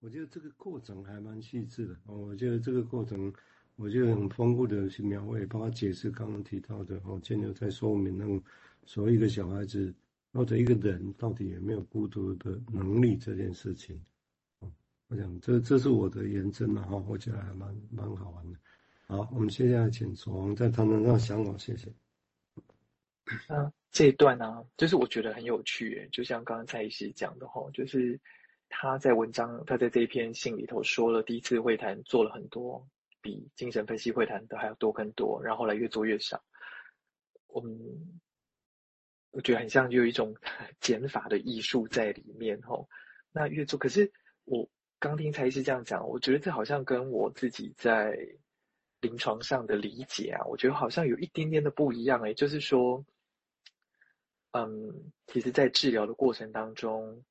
我觉得这个过程还蛮细致的哦。我觉得这个过程，我觉得很丰富的去描绘，包括解释刚刚提到的哦，建牛在说明那种所谓一个小孩子或者一个人到底有没有孤独的能力这件事情。哦，我想这这是我的研究了哈，我觉得还蛮蛮好玩的。好，我们接下来请守望再谈谈他的想法，谢谢。啊，这一段呢、啊，就是我觉得很有趣，就像刚刚蔡医师讲的哈，就是他在文章，他在这一篇信里头说了，第一次会谈做了很多，比精神分析会谈的还要多更多，然后来越做越少。我们我觉得很像就有一种 减法的艺术在里面哦。那越做，可是我刚听蔡医师这样讲，我觉得这好像跟我自己在临床上的理解啊，我觉得好像有一点点的不一样诶，就是说。嗯，其实，在治疗的过程当中，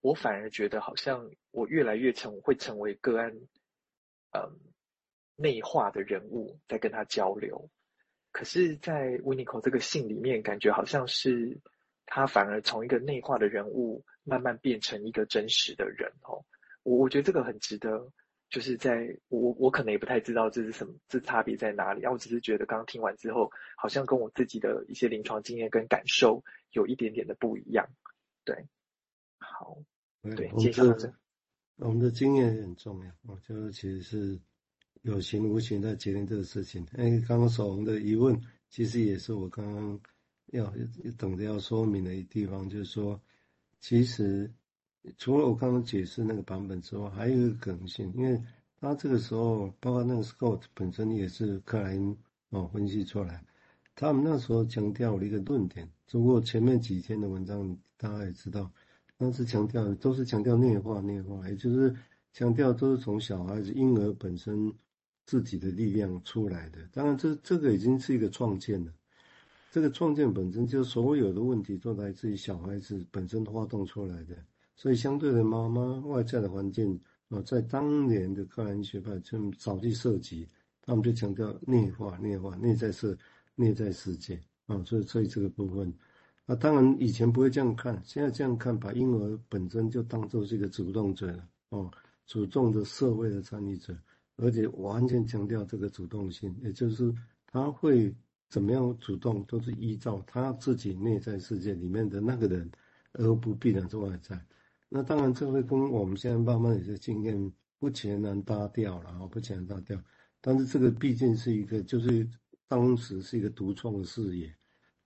我反而觉得好像我越来越成会成为个案，嗯，内化的人物在跟他交流。可是，在 Winiko 这个信里面，感觉好像是他反而从一个内化的人物，慢慢变成一个真实的人哦。我我觉得这个很值得。就是在我我可能也不太知道这是什么，这差别在哪里啊？我只是觉得刚刚听完之后，好像跟我自己的一些临床经验跟感受有一点点的不一样。对，好，对，接下来我们的经验也很重要，我觉得其实是有形无形在决定这个事情。哎，刚刚守望的疑问，其实也是我刚刚要等着要说明的一地方，就是说，其实。除了我刚刚解释那个版本之外，还有一个可能性，因为他这个时候，包括那个 Scott 本身也是克莱因哦分析出来，他们那时候强调了一个论点。如果前面几天的文章大家也知道，当时强调都是强调内化内化，也就是强调都是从小孩子婴儿本身自己的力量出来的。当然这，这个已经是一个创建了，这个创建本身就所有的问题都来自于小孩子本身发动出来的。所以，相对的，妈妈外在的环境啊，在当年的克兰学派就早期涉及，他们就强调内化、内化、内在是内在世界啊。所以，所以这个部分，啊，当然以前不会这样看，现在这样看，把婴儿本身就当做是一个主动者了哦，主动的社会的参与者，而且完全强调这个主动性，也就是他会怎么样主动，都是依照他自己内在世界里面的那个人，而不必然是外在。那当然，这会跟我们现在慢慢有些经验不全然搭调了啊，不全然搭调。但是这个毕竟是一个，就是当时是一个独创的视野，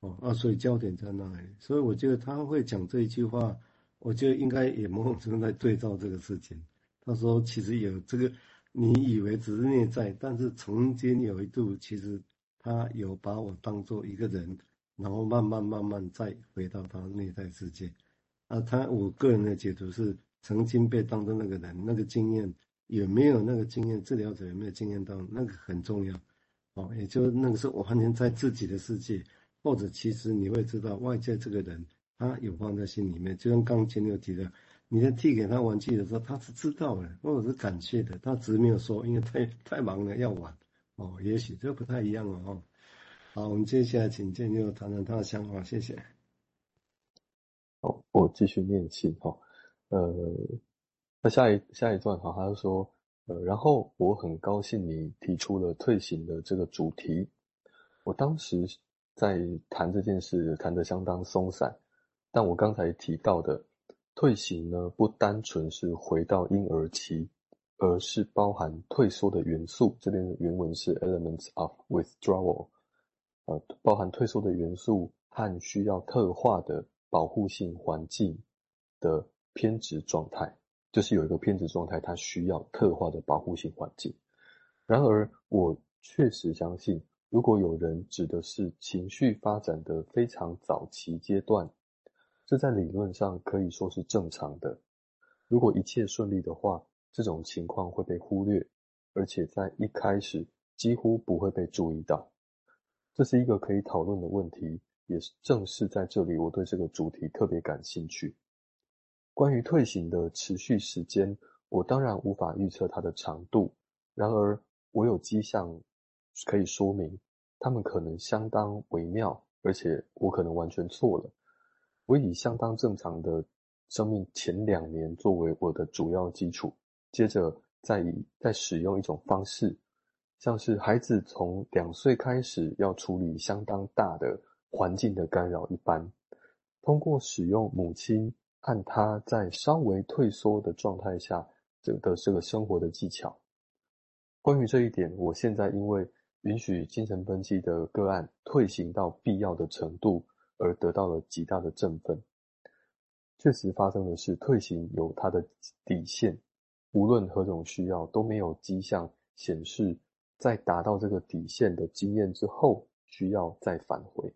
哦啊，所以焦点在那里。所以我觉得他会讲这一句话，我觉得应该也某种程度在对照这个事情。他说，其实有这个，你以为只是内在，但是曾经有一度，其实他有把我当做一个人，然后慢慢慢慢再回到他内在世界。啊，他我个人的解读是，曾经被当做那个人，那个经验有没有那个经验，治疗者有没有经验到，那个很重要，哦，也就那个是完全在自己的世界，或者其实你会知道外界这个人，他有放在心里面，就像刚前面提到，你在递给他玩具的时候，他是知道的，或者是感谢的，他只是没有说，因为 太太忙了要玩，哦，也许这不太一样哦。好，我们接下来请建六谈谈他的想法，谢谢。好，我继续念信哈。呃，那下一下一段哈，他就说，呃，然后我很高兴你提出了退行的这个主题。我当时在谈这件事，谈得相当松散。但我刚才提到的退行呢，不单纯是回到婴儿期，而是包含退缩的元素。这边的原文是 elements of withdrawal，呃，包含退缩的元素和需要特化的。保护性环境的偏执状态，就是有一个偏执状态，它需要特化的保护性环境。然而，我确实相信，如果有人指的是情绪发展的非常早期阶段，这在理论上可以说是正常的。如果一切顺利的话，这种情况会被忽略，而且在一开始几乎不会被注意到。这是一个可以讨论的问题。也是正是在这里，我对这个主题特别感兴趣。关于退行的持续时间，我当然无法预测它的长度。然而，我有迹象可以说明，他们可能相当微妙，而且我可能完全错了。我以相当正常的生命前两年作为我的主要基础，接着再以再使用一种方式，像是孩子从两岁开始要处理相当大的环境的干扰一般，通过使用母亲和他在稍微退缩的状态下这的这个生活的技巧。关于这一点，我现在因为允许精神分析的个案退行到必要的程度，而得到了极大的振奋。确实发生的是，退行有它的底线，无论何种需要都没有迹象显示，在达到这个底线的经验之后，需要再返回。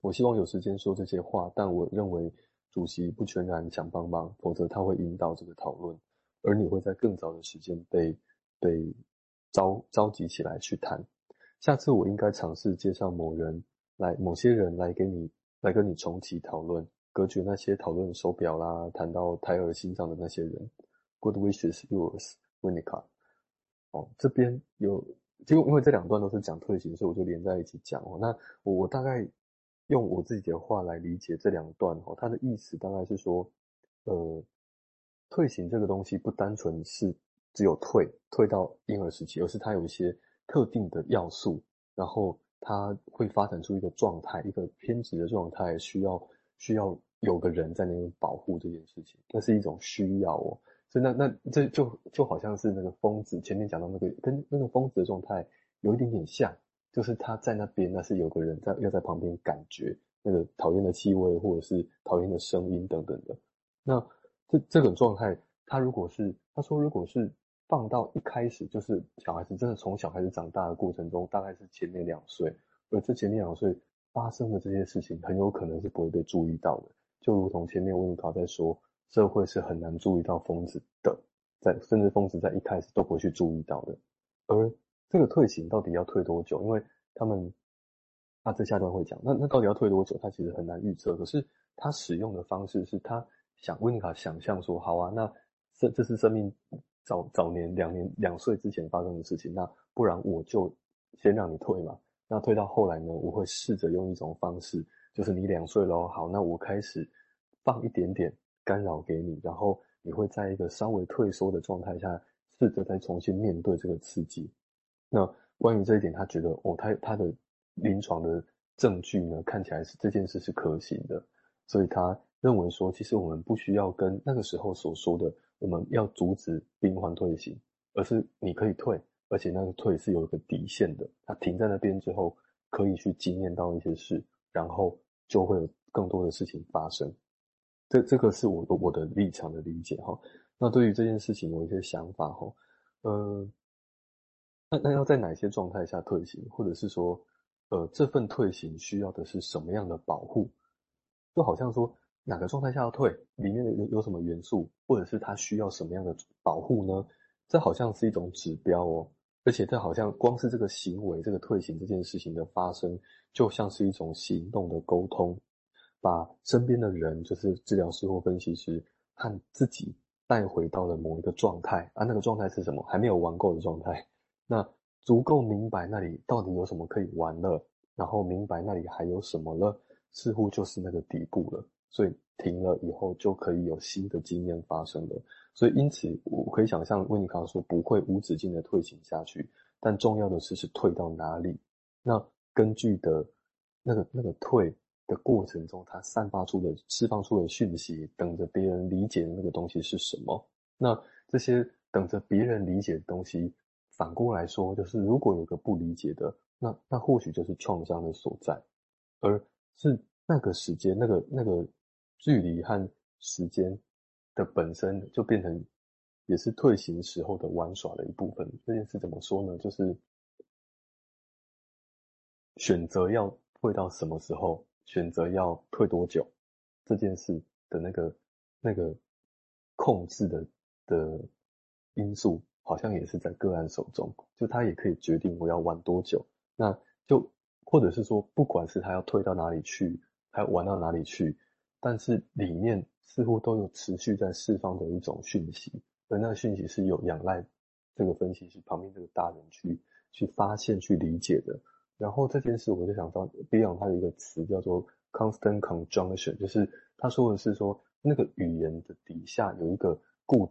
我希望有时间说这些话，但我认为主席不全然想帮忙，否则他会引导这个讨论，而你会在更早的时间被。被召召集起来去谈，下次我应该尝试介绍某人来，某些人来给你来跟你重启讨论，隔绝那些讨论手表啦，谈到胎儿心脏的那些人。Good wishes, yours, Winica。哦，这边有，结果因为这两段都是讲退行，所以我就连在一起讲哦。那我我大概用我自己的话来理解这两段哦，它的意思大概是说，呃，退行这个东西不单纯是。只有退退到婴儿时期，而是它有一些特定的要素，然后它会发展出一个状态，一个偏执的状态，需要需要有个人在那边保护这件事情，那是一种需要哦。所以那那这就就好像是那个疯子前面讲到那个跟那个疯子的状态有一点点像，就是他在那边，那是有个人在要在旁边感觉那个讨厌的气味或者是讨厌的声音等等的。那这这种状态，他如果是他说如果是。放到一开始就是小孩子真的从小开始长大的过程中，大概是前面两岁，而这前面两岁发生的这些事情，很有可能是不会被注意到的。就如同前面温尼考在说，社会是很难注意到疯子的，在甚至疯子在一开始都不会去注意到的。而这个退行到底要退多久？因为他们，他这下段会讲，那那到底要退多久？他其实很难预测。可是他使用的方式是他想温尼卡想象说，好啊，那这这是生命。早早年两年两岁之前发生的事情，那不然我就先让你退嘛。那退到后来呢，我会试着用一种方式，就是你两岁咯，好，那我开始放一点点干扰给你，然后你会在一个稍微退缩的状态下，试着再重新面对这个刺激。那关于这一点，他觉得哦，他他的临床的证据呢，看起来是这件事是可行的，所以他认为说，其实我们不需要跟那个时候所说的。我们要阻止病患退行，而是你可以退，而且那个退是有一个底线的。它停在那边之后，可以去经验到一些事，然后就会有更多的事情发生。这这个是我的我的立场的理解哈。那对于这件事情有一些想法哈，呃，那那要在哪些状态下退行，或者是说，呃，这份退行需要的是什么样的保护？就好像说。哪个状态下要退？里面有有什么元素，或者是它需要什么样的保护呢？这好像是一种指标哦，而且这好像光是这个行为，这个退行这件事情的发生，就像是一种行动的沟通，把身边的人，就是治疗师或分析师，和自己带回到了某一个状态啊，那个状态是什么？还没有玩够的状态。那足够明白那里到底有什么可以玩了，然后明白那里还有什么了，似乎就是那个底部了。所以停了以后，就可以有新的经验发生了。所以因此，我可以想象温尼康说不会无止境的退行下去，但重要的是是退到哪里。那根据的那个那个退的过程中，它散发出的释放出的讯息，等着别人理解的那个东西是什么？那这些等着别人理解的东西，反过来说，就是如果有个不理解的，那那或许就是创伤的所在，而是那个时间，那个那个。距离和时间的本身就变成，也是退行时候的玩耍的一部分。这件事怎么说呢？就是选择要退到什么时候，选择要退多久，这件事的那个那个控制的的因素，好像也是在个案手中。就他也可以决定我要玩多久。那就或者是说，不管是他要退到哪里去，还玩到哪里去。但是里面似乎都有持续在释放的一种讯息，而那个讯息是有仰赖这个分析师旁边这个大人去去发现、去理解的。然后这件事，我就想到 Beyond 他的一个词叫做 constant conjunction，就是他说的是说，那个语言的底下有一个固定